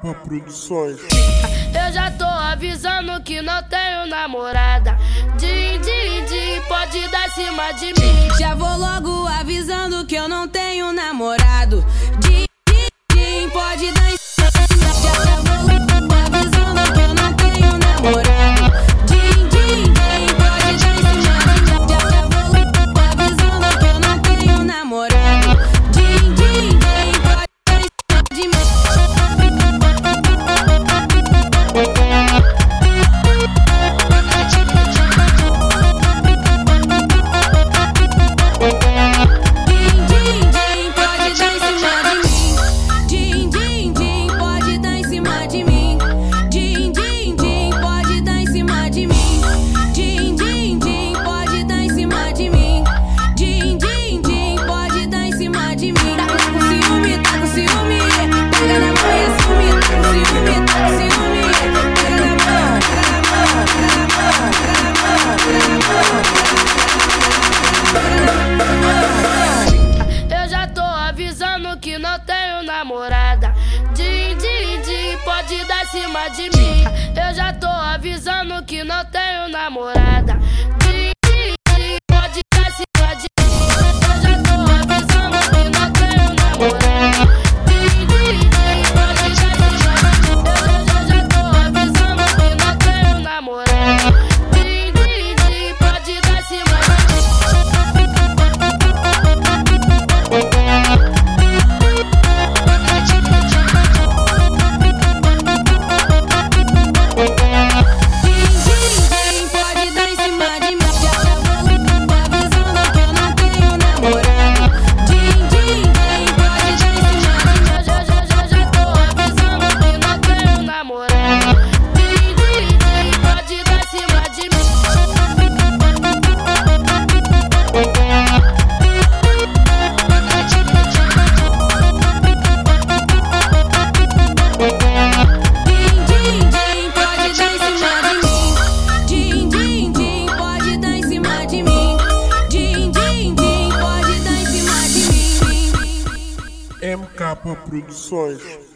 Capa Produções. Eu já tô avisando que não tenho namorada. Din, din, din, pode dar cima de mim. Já vou logo avisando que eu não tenho namorado. Din... cima de mim. Eu já tô avisando que não tenho namorada. MK Produções.